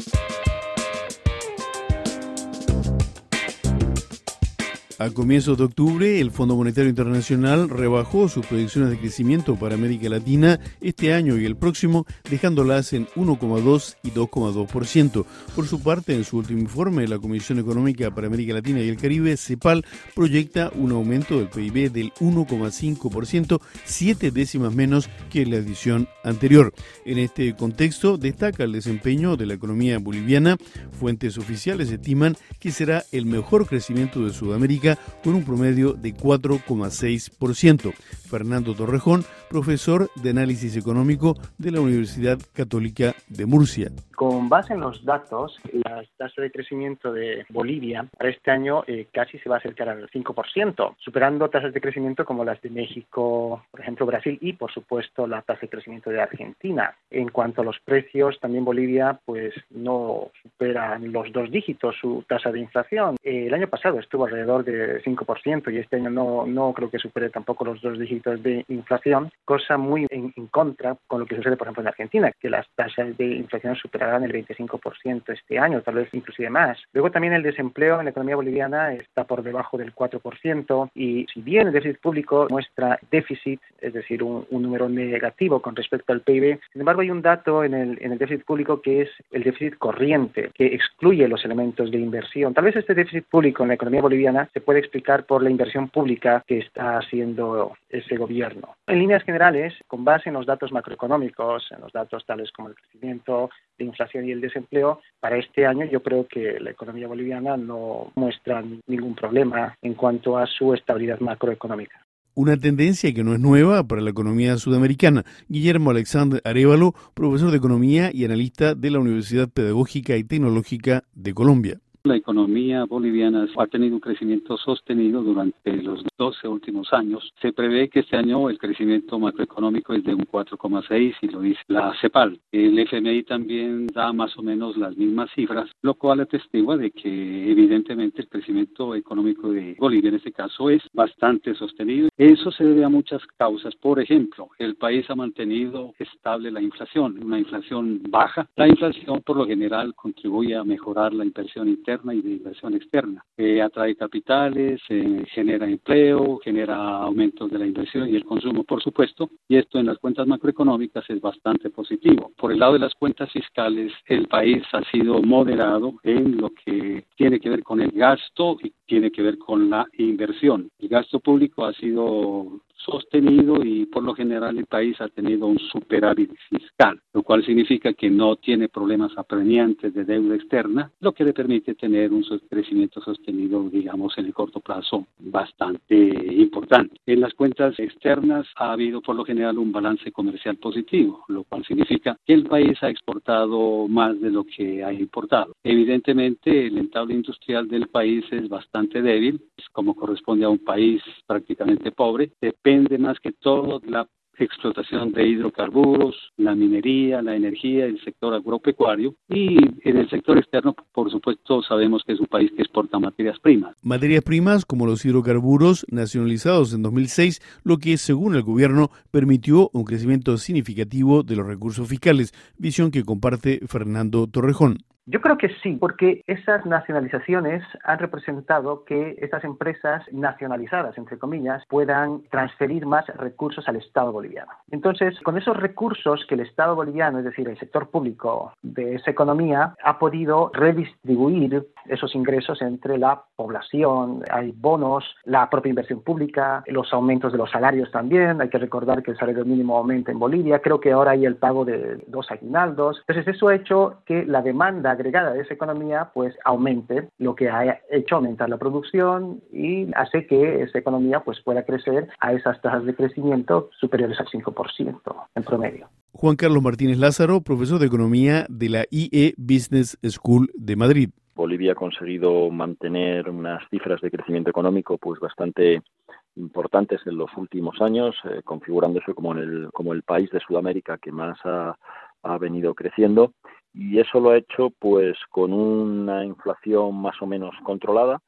you A comienzos de octubre, el Fondo Monetario Internacional rebajó sus predicciones de crecimiento para América Latina este año y el próximo, dejándolas en 1,2 y 2,2%. Por su parte, en su último informe, la Comisión Económica para América Latina y el Caribe, CEPAL, proyecta un aumento del PIB del 1,5%, siete décimas menos que la edición anterior. En este contexto, destaca el desempeño de la economía boliviana. Fuentes oficiales estiman que será el mejor crecimiento de Sudamérica con un promedio de 4,6%. Fernando Torrejón, profesor de análisis económico de la Universidad Católica de Murcia. Con base en los datos, la tasa de crecimiento de Bolivia para este año eh, casi se va a acercar al 5%, superando tasas de crecimiento como las de México, por ejemplo, Brasil y, por supuesto, la tasa de crecimiento de Argentina. En cuanto a los precios, también Bolivia pues no supera los dos dígitos su tasa de inflación. Eh, el año pasado estuvo alrededor de 5% y este año no, no creo que supere tampoco los dos dígitos de inflación, cosa muy en, en contra con lo que sucede, por ejemplo, en Argentina, que las tasas de inflación superan en el 25% este año, tal vez inclusive más. Luego también el desempleo en la economía boliviana está por debajo del 4% y si bien el déficit público muestra déficit, es decir, un, número negativo con respecto al PIB, sin embargo hay un dato en el, en el déficit público que es el déficit corriente, que excluye los elementos de inversión. Tal vez este déficit público en la economía boliviana se puede explicar por la inversión pública que está haciendo ese gobierno. En líneas generales, con base en los datos macroeconómicos, en los datos tales como el crecimiento de inflación y el desempleo, para este año yo creo que la economía boliviana no muestra ningún problema en cuanto a su estabilidad macroeconómica una tendencia que no es nueva para la economía sudamericana. Guillermo Alexander Arevalo, profesor de economía y analista de la Universidad Pedagógica y Tecnológica de Colombia. La economía boliviana ha tenido un crecimiento sostenido durante los 12 últimos años. Se prevé que este año el crecimiento macroeconómico es de un 4,6 y lo dice la CEPAL. El FMI también da más o menos las mismas cifras, lo cual atestigua de que evidentemente el crecimiento económico de Bolivia en este caso es bastante sostenido. Eso se debe a muchas causas. Por ejemplo, el país ha mantenido estable la inflación, una inflación baja. La inflación por lo general contribuye a mejorar la inversión interna y de inversión externa. atrae capitales, genera empleo, genera aumentos de la inversión y el consumo, por supuesto, y esto en las cuentas macroeconómicas es bastante positivo. Por el lado de las cuentas fiscales, el país ha sido moderado en lo que tiene que ver con el gasto y tiene que ver con la inversión. El gasto público ha sido sostenido y por lo general el país ha tenido un superávit fiscal, lo cual significa que no tiene problemas apremiantes de deuda externa, lo que le permite tener un crecimiento sostenido, digamos, en el corto plazo bastante importante. En las cuentas externas ha habido por lo general un balance comercial positivo, lo cual significa que el país ha exportado más de lo que ha importado. Evidentemente, el entablo industrial del país es bastante débil, como corresponde a un país prácticamente pobre, depende depende más que todo la explotación de hidrocarburos, la minería, la energía, el sector agropecuario y en el sector externo, por supuesto, sabemos que es un país que exporta materias primas. Materias primas como los hidrocarburos nacionalizados en 2006, lo que según el gobierno permitió un crecimiento significativo de los recursos fiscales, visión que comparte Fernando Torrejón. Yo creo que sí, porque esas nacionalizaciones han representado que estas empresas nacionalizadas, entre comillas, puedan transferir más recursos al Estado boliviano. Entonces, con esos recursos que el Estado boliviano, es decir, el sector público de esa economía, ha podido redistribuir esos ingresos entre la población, hay bonos, la propia inversión pública, los aumentos de los salarios también, hay que recordar que el salario mínimo aumenta en Bolivia, creo que ahora hay el pago de dos aguinaldos. Entonces, eso ha hecho que la demanda agregada de esa economía pues aumente, lo que ha hecho aumentar la producción y hace que esa economía pues pueda crecer a esas tasas de crecimiento superiores al 5% en promedio. Juan Carlos Martínez Lázaro, profesor de Economía de la IE Business School de Madrid. Bolivia ha conseguido mantener unas cifras de crecimiento económico pues bastante importantes en los últimos años, eh, configurándose como, el, como el país de Sudamérica que más ha, ha venido creciendo y eso lo ha hecho pues con una inflación más o menos controlada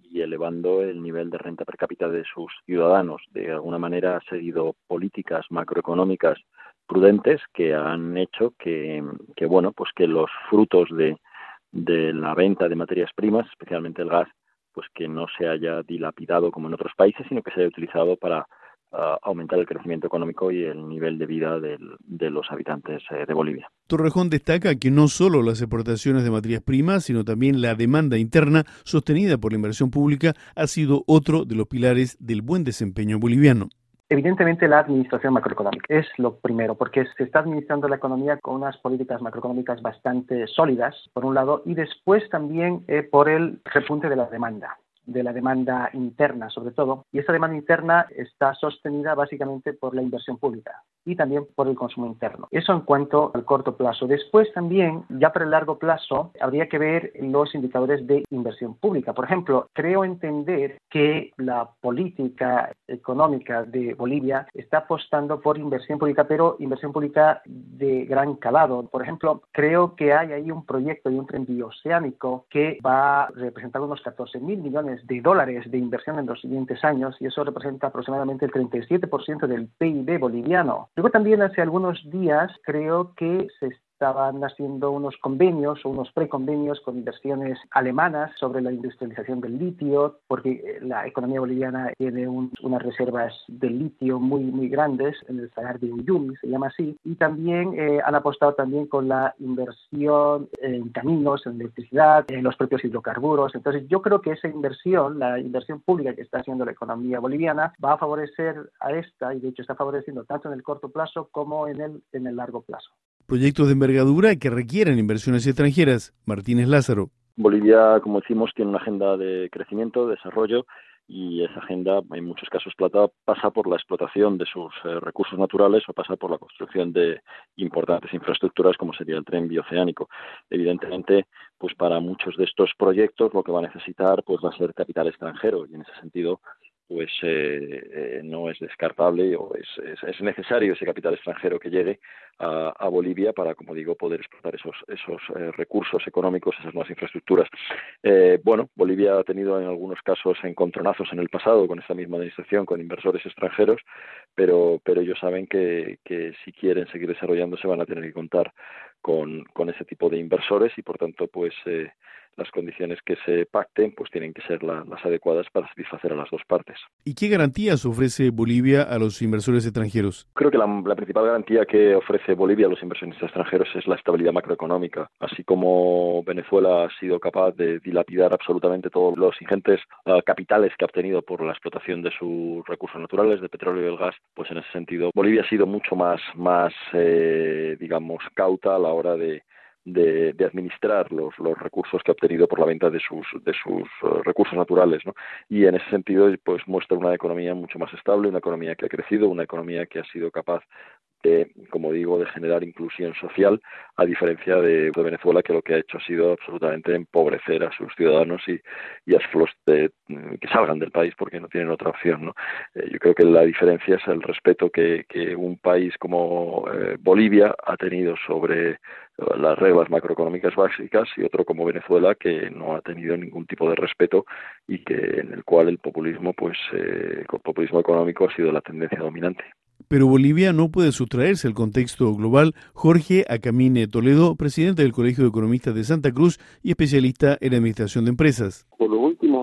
y elevando el nivel de renta per cápita de sus ciudadanos. De alguna manera ha seguido políticas macroeconómicas prudentes que han hecho que, que bueno, pues que los frutos de, de la venta de materias primas, especialmente el gas, pues que no se haya dilapidado como en otros países, sino que se haya utilizado para uh, aumentar el crecimiento económico y el nivel de vida del, de los habitantes eh, de Bolivia. Torrejón destaca que no solo las exportaciones de materias primas, sino también la demanda interna sostenida por la inversión pública ha sido otro de los pilares del buen desempeño boliviano. Evidentemente la administración macroeconómica es lo primero, porque se está administrando la economía con unas políticas macroeconómicas bastante sólidas, por un lado, y después también eh, por el repunte de la demanda de la demanda interna, sobre todo, y esa demanda interna está sostenida básicamente por la inversión pública y también por el consumo interno. Eso en cuanto al corto plazo. Después también, ya para el largo plazo, habría que ver los indicadores de inversión pública. Por ejemplo, creo entender que la política económica de Bolivia está apostando por inversión pública, pero inversión pública de gran calado. Por ejemplo, creo que hay ahí un proyecto de un tren bioceánico que va a representar unos 14 mil millones de dólares de inversión en los siguientes años y eso representa aproximadamente el 37% del PIB boliviano. Luego también hace algunos días creo que se estaban haciendo unos convenios o unos preconvenios con inversiones alemanas sobre la industrialización del litio, porque eh, la economía boliviana tiene unas reservas de litio muy, muy grandes en el salar de Uyuni, se llama así, y también eh, han apostado también con la inversión en caminos, en electricidad, en los propios hidrocarburos. Entonces, yo creo que esa inversión, la inversión pública que está haciendo la economía boliviana, va a favorecer a esta, y de hecho está favoreciendo tanto en el corto plazo como en el, en el largo plazo proyectos de envergadura que requieren inversiones extranjeras. Martínez Lázaro. Bolivia, como decimos, tiene una agenda de crecimiento, desarrollo y esa agenda en muchos casos plata pasa por la explotación de sus eh, recursos naturales o pasa por la construcción de importantes infraestructuras como sería el tren bioceánico. Evidentemente, pues para muchos de estos proyectos lo que va a necesitar pues va a ser capital extranjero y en ese sentido pues eh, eh, no es descartable o es, es, necesario ese capital extranjero que llegue a, a, Bolivia para, como digo, poder explotar esos, esos eh, recursos económicos, esas nuevas infraestructuras. Eh, bueno, Bolivia ha tenido en algunos casos encontronazos en el pasado con esta misma administración, con inversores extranjeros, pero, pero ellos saben que, que si quieren seguir desarrollándose van a tener que contar con, con ese tipo de inversores y, por tanto, pues las condiciones que se pacten pues tienen que ser la, las adecuadas para satisfacer a las dos partes. ¿Y qué garantías ofrece Bolivia a los inversores extranjeros? Creo que la, la, principal garantía que ofrece Bolivia a los inversionistas extranjeros es la estabilidad macroeconómica, así como Venezuela ha sido capaz de dilapidar absolutamente todos los ingentes uh, capitales que ha obtenido por la explotación de sus recursos naturales, de petróleo y el gas, pues en ese sentido Bolivia ha sido mucho más, más eh, digamos, cauta a la hora de de, de, administrar los, los recursos que ha obtenido por la venta de sus, de sus uh, recursos naturales. ¿no? Y en ese sentido, pues muestra una economía mucho más estable, una economía que ha crecido, una economía que ha sido capaz de, como digo, de generar inclusión social, a diferencia de, Venezuela, que lo que ha hecho ha sido absolutamente empobrecer a sus ciudadanos y, y hacerlos de, que salgan del país porque no tienen otra opción. ¿no? Eh, yo creo que la diferencia es el respeto que, que un país como eh, Bolivia ha tenido sobre las reglas macroeconómicas básicas y otro como Venezuela que no ha tenido ningún tipo de respeto y que en el cual el populismo pues eh, el populismo económico ha sido la tendencia dominante. Pero Bolivia no puede sustraerse al contexto global. Jorge Acamine Toledo, presidente del Colegio de Economistas de Santa Cruz y especialista en administración de empresas. Por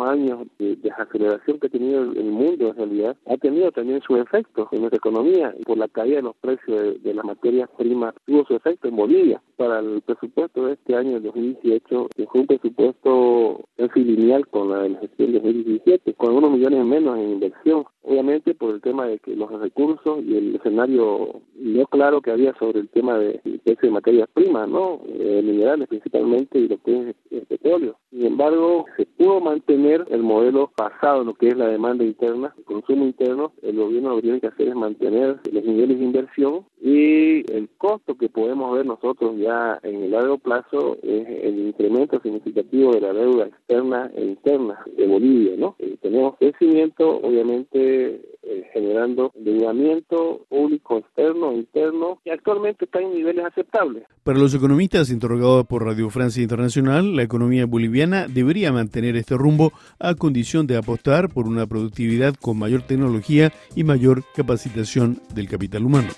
años de desaceleración que ha tenido el mundo en realidad, ha tenido también su efecto en nuestra economía. Por la caída de los precios de, las materias primas, tuvo su efecto en Bolivia. Para el presupuesto de este año, 2018, que fue un presupuesto casi lineal con la de la gestión de 2017, con unos millones menos en inversión. Obviamente por el tema de que los recursos y el escenario no claro que había sobre el tema de precio de materias primas, ¿no? Eh, minerales principalmente y lo que es el petróleo. Sin embargo, se pudo mantener el modelo basado en lo que es la demanda interna, el consumo interno. El gobierno lo que tiene que hacer es mantener los niveles de inversión y el costo que podemos ver nosotros ya en el largo plazo es el incremento significativo de la deuda externa e interna de Bolivia, ¿no? Eh, tenemos crecimiento, obviamente eh, generando endeudamiento público externo, interno, y actualmente está en niveles aceptables. Para los economistas interrogados por Radio Francia Internacional, la economía boliviana debería mantener este rumbo a condición de apostar por una productividad con mayor tecnología y mayor capacitación del capital humano.